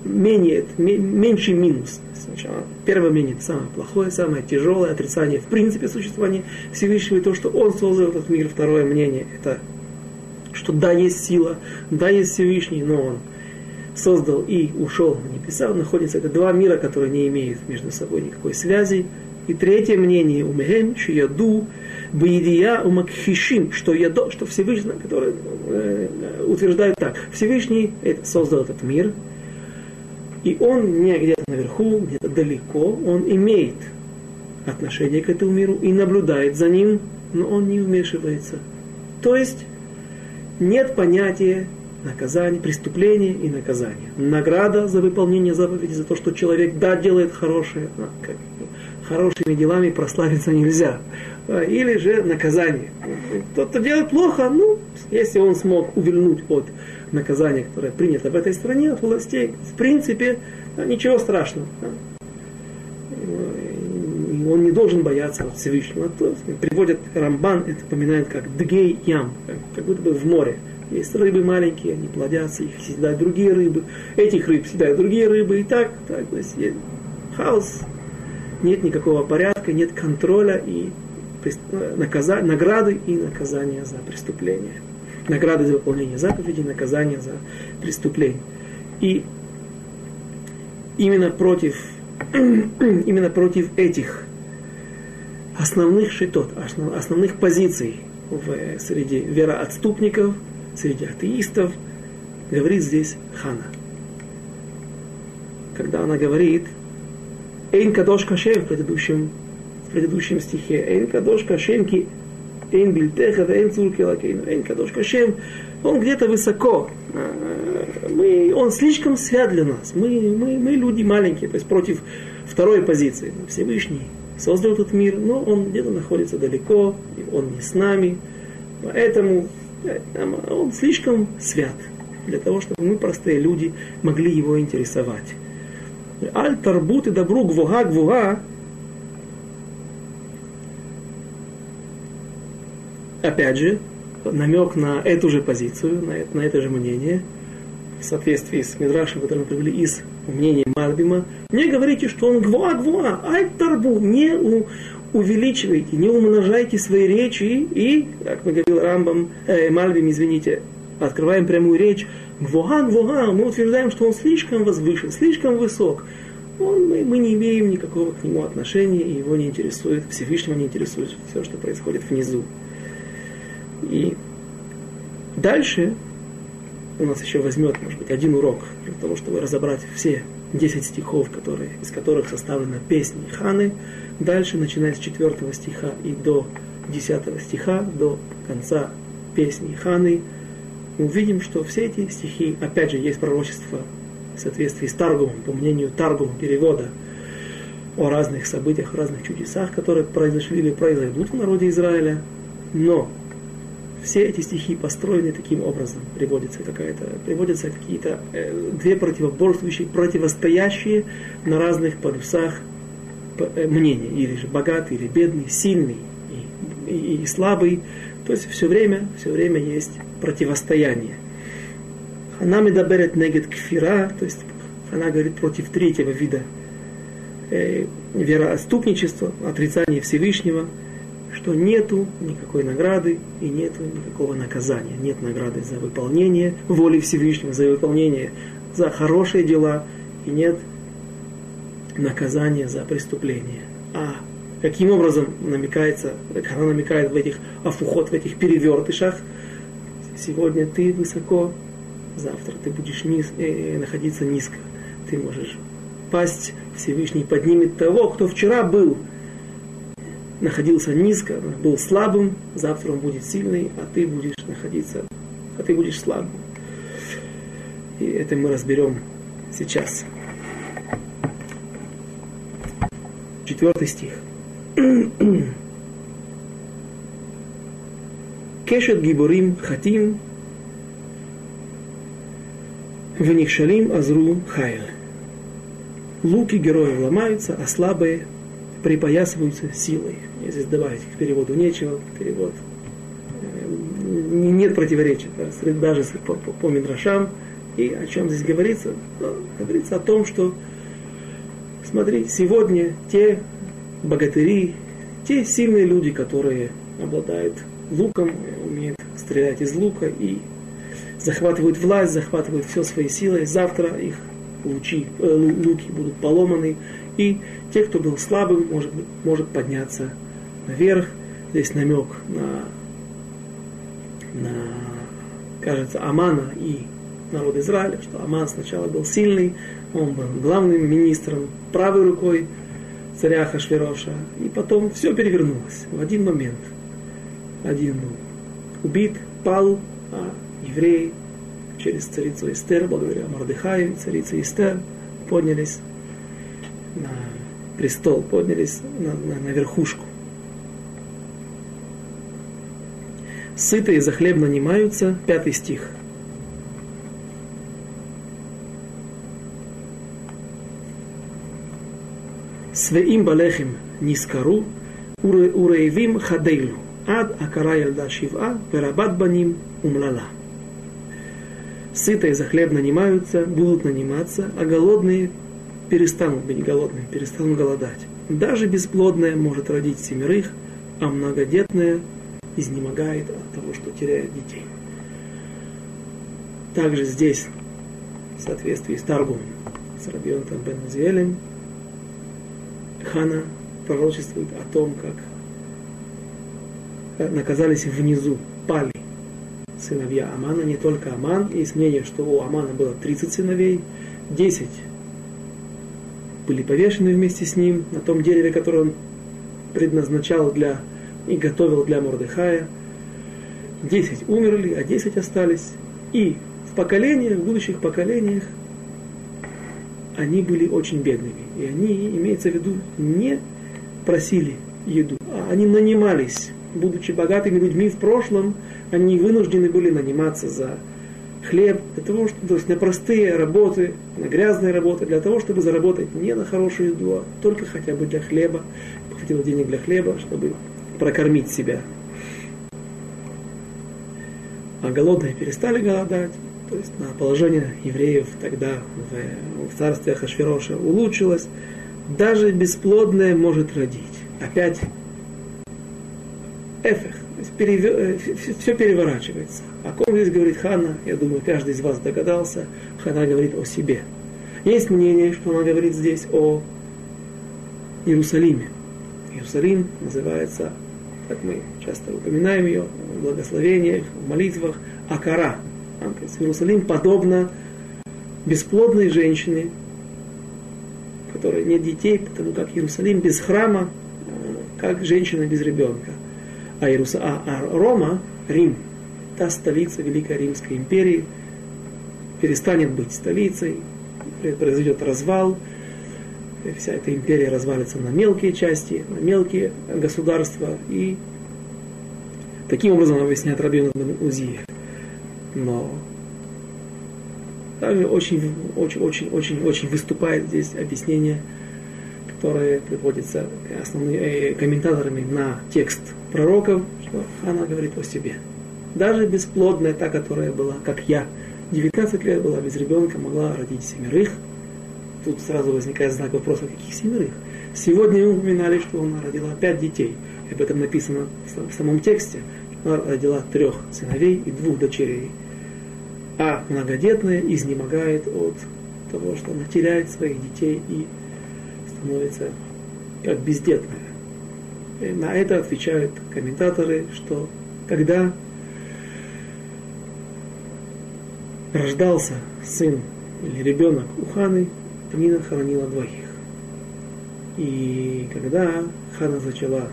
менее, меньший минус. Сначала первое мнение это самое плохое, самое тяжелое отрицание в принципе существования Всевышнего, и то, что Он создал этот мир. Второе мнение это, что да, есть сила, да, есть Всевышний, но Он создал и ушел на небеса. Находится, это два мира, которые не имеют между собой никакой связи. И третье мнение, умехем, яду баидия умакхишим, что ядо, что Всевышний, который э, утверждает так, Всевышний создал этот мир, и он не где-то наверху, где-то далеко, он имеет отношение к этому миру и наблюдает за ним, но он не вмешивается. То есть нет понятия наказания, преступления и наказания. Награда за выполнение заповеди, за то, что человек, да, делает хорошее, но как, хорошими делами прославиться нельзя. А, или же наказание. Тот, кто делает плохо, ну, если он смог увильнуть от наказание, которое принято в этой стране от властей, в принципе, ничего страшного. Он не должен бояться Всевышнего. Приводят Рамбан, это поминает как дгей ям, как будто бы в море. Есть рыбы маленькие, они плодятся, их съедают другие рыбы. Этих рыб съедают другие рыбы. И так, так то есть хаос. Нет никакого порядка, нет контроля и наказа... награды и наказания за преступление награды за выполнение заповедей, наказание за преступление. И именно против, *clears throat* именно против этих основных шитот, основных позиций в, среди вероотступников, среди атеистов, говорит здесь Хана. Когда она говорит Эйн Кадош Кашем в предыдущем, в предыдущем стихе, Эйн Кадош Кашем ки Эйн Бильтеха, Эйн Цурки Лакейну, Эйн Кадош Кашем, он где-то высоко, а, мы, он слишком свят для нас, мы, мы, мы люди маленькие, то есть против второй позиции, Всевышний создал этот мир, но он где-то находится далеко, он не с нами, поэтому э, он слишком свят для того, чтобы мы, простые люди, могли его интересовать. Аль тарбут и добру гвуга гвуга. Опять же, намек на эту же позицию, на это, на это же мнение, в соответствии с Мидрашем, который мы привели из мнения Мальбима, не говорите, что он гва-гва, ай тарбу, не у, увеличивайте, не умножайте свои речи и, как мы говорил Рамбам, э, Мальбим, извините, открываем прямую речь, гвуа, гвуа, мы утверждаем, что он слишком возвышен, слишком высок. Он, мы, мы не имеем никакого к нему отношения, и его не интересует, Всевышнего не интересует все, что происходит внизу. И дальше у нас еще возьмет, может быть, один урок для того, чтобы разобрать все 10 стихов, которые, из которых составлена песня Ханы. Дальше, начиная с 4 стиха и до 10 стиха, до конца песни Ханы, мы увидим, что все эти стихи, опять же, есть пророчество в соответствии с Таргумом, по мнению Таргума, перевода, о разных событиях, разных чудесах, которые произошли или произойдут в народе Израиля. Но все эти стихи построены таким образом. Приводится какая-то, приводятся какие-то э, две противоборствующие, противостоящие на разных полюсах э, мнения. Или же богатый, или бедный, сильный и, и, и слабый. То есть все время, все время есть противостояние. Она медаберет негет кфира, то есть она говорит против третьего вида э, вероотступничества, отрицания Всевышнего – что нету никакой награды и нету никакого наказания. Нет награды за выполнение воли Всевышнего, за выполнение за хорошие дела, и нет наказания за преступление. А каким образом намекается, она намекает в этих афухот, в этих перевертышах, сегодня ты высоко, завтра ты будешь низ, э, находиться низко. Ты можешь пасть, Всевышний поднимет того, кто вчера был находился низко, был слабым, завтра он будет сильный, а ты будешь находиться, а ты будешь слабым. И это мы разберем сейчас. Четвертый стих. Кешет гиборим хатим вникшалим азру хайл. Луки героев ломаются, а слабые припоясываются силой. И здесь добавить к переводу нечего, перевод э, нет противоречия, даже по, по, по Мидрашам. И о чем здесь говорится? Ну, говорится о том, что, смотри, сегодня те богатыри, те сильные люди, которые обладают луком, умеют стрелять из лука и захватывают власть, захватывают все свои силы, завтра их лучи, э, луки будут поломаны, и те, кто был слабым, может, может подняться наверх. Здесь намек на, на, кажется, Амана и народ Израиля, что Аман сначала был сильный, он был главным министром, правой рукой царя Хашвероша, и потом все перевернулось в один момент. Один был убит, пал, а евреи через царицу Эстер, благодаря Мордыхаю, царице Эстер, поднялись на престол, поднялись на, на, на верхушку. Сытые за хлеб нанимаются, пятый стих. Свеим балехим нискару, уреевим хадейлу, ад акара ялда шива, верабат баним умлала. Сытые за хлеб нанимаются, будут наниматься, а голодные перестанут быть голодными, перестанут голодать. Даже бесплодная может родить семерых, а многодетная изнемогает от того, что теряет детей. Также здесь, в соответствии с Таргумом, с Рабионтом бен Узиэлем, Хана пророчествует о том, как наказались внизу, пали сыновья Амана, не только Аман. Есть мнение, что у Амана было 30 сыновей, 10 были повешены вместе с ним на том дереве, которое он предназначал для и готовил для Мордыхая. 10 умерли, а 10 остались. И в поколениях, в будущих поколениях они были очень бедными. И они, имеется в виду, не просили еду, а они нанимались. Будучи богатыми людьми в прошлом, они вынуждены были наниматься за хлеб, для того, чтобы, то есть на простые работы, на грязные работы, для того, чтобы заработать не на хорошую еду, а только хотя бы для хлеба. Хватило денег для хлеба, чтобы прокормить себя. А голодные перестали голодать, то есть на положение евреев тогда в, в царстве Хашвироша улучшилось. Даже бесплодное может родить. Опять эфех, перевер... все переворачивается. О ком здесь говорит Хана, я думаю, каждый из вас догадался, Хана говорит о себе. Есть мнение, что она говорит здесь о Иерусалиме. Иерусалим называется, как мы часто упоминаем ее в благословениях, в молитвах, Акара, Иерусалим подобно бесплодной женщине, у которой нет детей, потому как Иерусалим без храма, э, как женщина без ребенка. А, Иерус... а, а Рома, Рим, та столица Великой Римской империи, перестанет быть столицей, произойдет развал, вся эта империя развалится на мелкие части, на мелкие государства, и таким образом объясняет Рабин Узия но также очень, очень, очень, очень, очень выступает здесь объяснение, которое приводится основными э, комментаторами на текст пророков, что она говорит о себе. Даже бесплодная, та, которая была, как я, 19 лет была без ребенка, могла родить семерых. Тут сразу возникает знак вопроса, каких семерых? Сегодня мы упоминали, что она родила пять детей. Об этом написано в самом тексте. Она родила трех сыновей и двух дочерей а многодетная изнемогает от того, что она теряет своих детей и становится как бездетная. И на это отвечают комментаторы, что когда рождался сын или ребенок у Ханы, Пнина хоронила двоих. И когда Хана зачала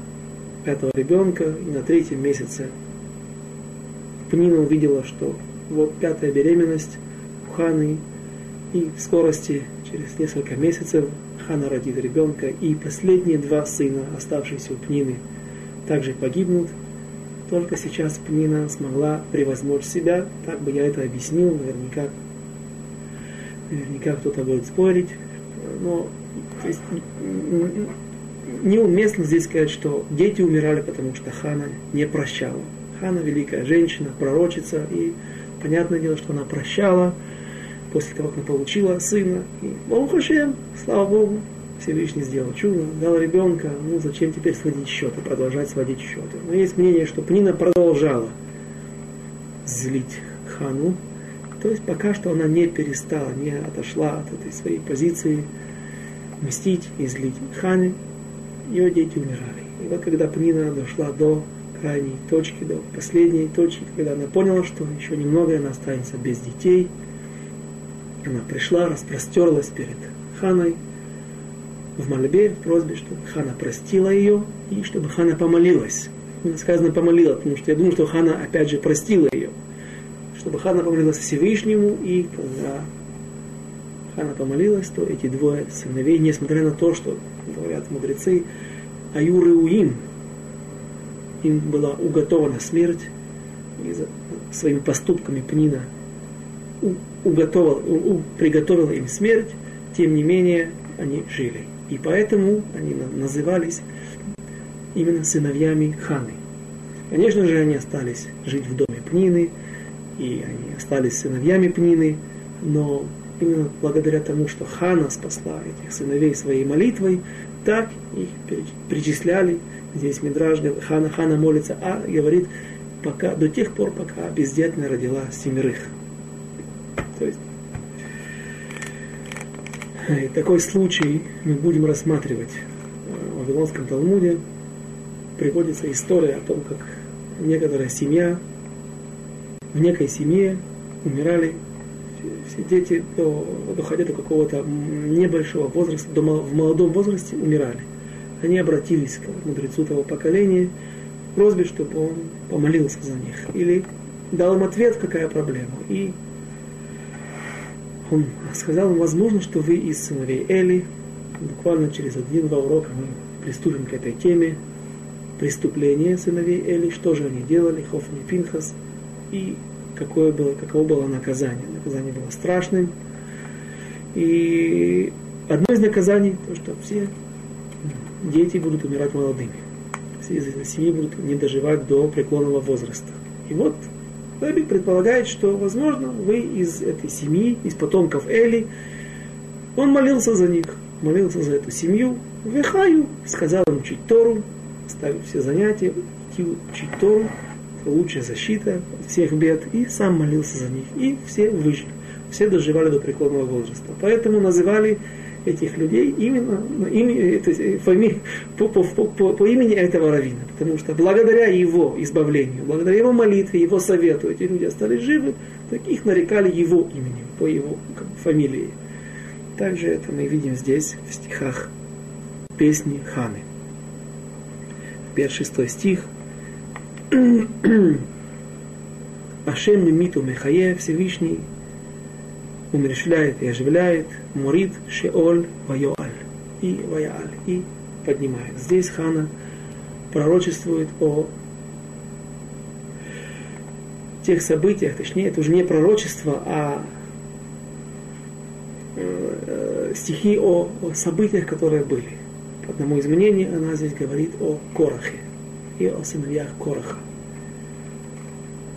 пятого ребенка, и на третьем месяце Пнина увидела, что вот пятая беременность у Ханы, и в скорости, через несколько месяцев, Хана родит ребенка, и последние два сына, оставшиеся у Пнины, также погибнут. Только сейчас Пнина смогла превозмочь себя, так бы я это объяснил, наверняка, наверняка кто-то будет спорить, но то есть, неуместно здесь сказать, что дети умирали, потому что Хана не прощала. Хана великая женщина, пророчица, и Понятное дело, что она прощала после того, как она получила сына. И Богу слава Богу, Всевышний сделал чудо, дал ребенка, ну зачем теперь сводить счеты, продолжать сводить счеты. Но есть мнение, что Пнина продолжала злить хану, то есть пока что она не перестала, не отошла от этой своей позиции мстить и злить ханы, ее дети умирали. И вот когда Пнина дошла до крайней точки, до последней точки, когда она поняла, что еще немного, она останется без детей. Она пришла, распростерлась перед Ханой в мольбе, в просьбе, чтобы Хана простила ее и чтобы Хана помолилась. Сказано помолила, потому что я думаю, что Хана опять же простила ее. Чтобы Хана помолилась Всевышнему, и когда Хана помолилась, то эти двое сыновей, несмотря на то, что говорят мудрецы, Аюры Уим, им была уготована смерть, и своими поступками Пнина уготовила, у, приготовила им смерть, тем не менее они жили. И поэтому они назывались именно сыновьями Ханы. Конечно же, они остались жить в доме Пнины, и они остались сыновьями Пнины, но именно благодаря тому, что Хана спасла этих сыновей своей молитвой, так их причисляли Здесь Мидраж, Хана Хана молится, а говорит, пока, до тех пор, пока бездетная родила семерых. То есть, и такой случай мы будем рассматривать в Вавилонском Талмуде. Приводится история о том, как некоторая семья, в некой семье умирали все дети, до, доходя до какого-то небольшого возраста, до, в молодом возрасте умирали. Они обратились к мудрецу того поколения в просьбе, чтобы он помолился за них. Или дал им ответ, какая проблема. И он сказал им, возможно, что вы из сыновей Эли, буквально через один-два урока мы приступим к этой теме, преступления сыновей Эли, что же они делали, Хофни Пинхас, и какое было, каково было наказание. Наказание было страшным. И одно из наказаний, то, что все дети будут умирать молодыми. Все из семьи будут не доживать до преклонного возраста. И вот Рэбби предполагает, что, возможно, вы из этой семьи, из потомков Эли, он молился за них, молился за эту семью, Вехаю, сказал им учить Тору, ставить все занятия, идти учить Тору, лучшая защита всех бед, и сам молился за них. И все выжили, все доживали до преклонного возраста. Поэтому называли этих людей именно имя, то есть, по, по, по, по, по имени этого равина. Потому что благодаря его избавлению, благодаря его молитве, его совету, эти люди остались живы, так их нарекали его именем, по его как, фамилии. Также это мы видим здесь, в стихах песни Ханы. Первый шестой стих – Ашем Мимиту Мехае, Всевышний умерщвляет и оживляет, Мурит Шеоль Вайоаль и Ваяаль и поднимает. Здесь Хана пророчествует о тех событиях, точнее, это уже не пророчество, а э, стихи о, о событиях, которые были. По одному из мнений она здесь говорит о Корахе и о сыновьях Короха.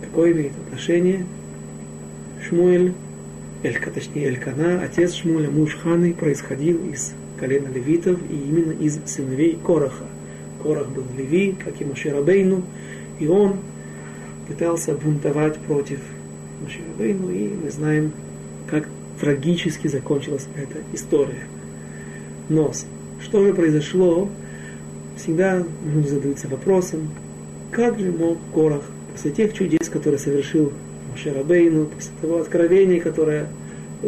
Какое имеет отношение Шмуэль, Элька, точнее Элькана, отец Шмуэля, муж Ханы, происходил из колена левитов и именно из сыновей Короха. Корах был леви, как и Маширабейну, и он пытался бунтовать против Маширабейну, и мы знаем, как трагически закончилась эта история. Но что же произошло всегда люди задаются вопросом, как же мог Корах после тех чудес, которые совершил Мошерабейну, после того откровения, которое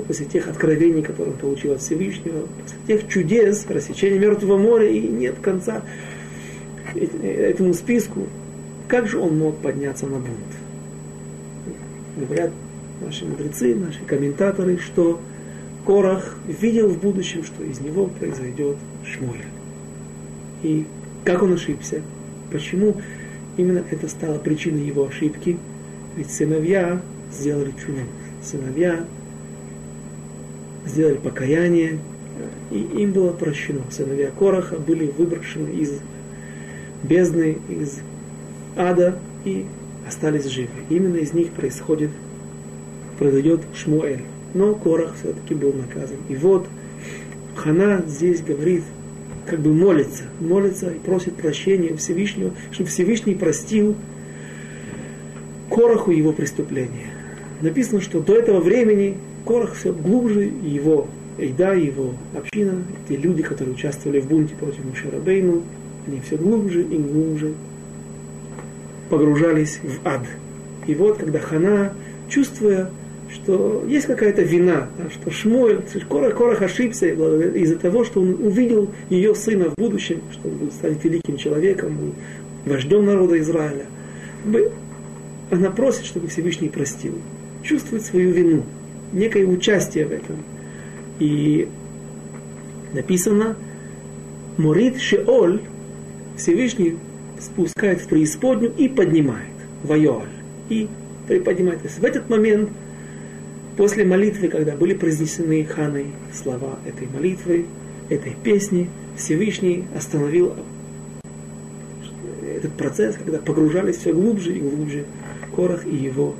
после тех откровений, которые он получил от Всевышнего, после тех чудес, рассечения Мертвого моря, и нет конца этому списку, как же он мог подняться на бунт? Говорят наши мудрецы, наши комментаторы, что Корах видел в будущем, что из него произойдет Шмуэль. И как он ошибся? Почему именно это стало причиной его ошибки? Ведь сыновья сделали чудо. Сыновья сделали покаяние, и им было прощено. Сыновья Короха были выброшены из бездны, из ада и остались живы. Именно из них происходит, произойдет Шмуэль. Но Корах все-таки был наказан. И вот Хана здесь говорит как бы молится, молится и просит прощения Всевышнего, чтобы Всевышний простил Короху его преступления. Написано, что до этого времени Корох все глубже, его Эйда, его община, те люди, которые участвовали в бунте против Мушарабейну, они все глубже и глубже погружались в ад. И вот, когда Хана, чувствуя что есть какая-то вина, да, что Шмуэль, Корах, Корах ошибся из-за того, что он увидел ее сына в будущем, что он стать великим человеком, вождем народа Израиля. Она просит, чтобы Всевышний простил. Чувствует свою вину, некое участие в этом. И написано, Мурит Шеоль, Всевышний спускает в преисподнюю и поднимает, Вайоаль, и приподнимает. В этот момент После молитвы, когда были произнесены ханой слова этой молитвы, этой песни, Всевышний остановил этот процесс, когда погружались все глубже и глубже Корах и его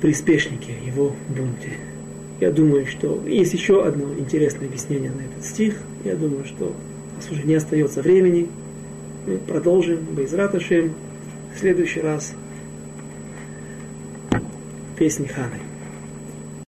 приспешники, его бунте. Я думаю, что есть еще одно интересное объяснение на этот стих. Я думаю, что у нас уже не остается времени. Мы продолжим без раташем в следующий раз песни Ханы.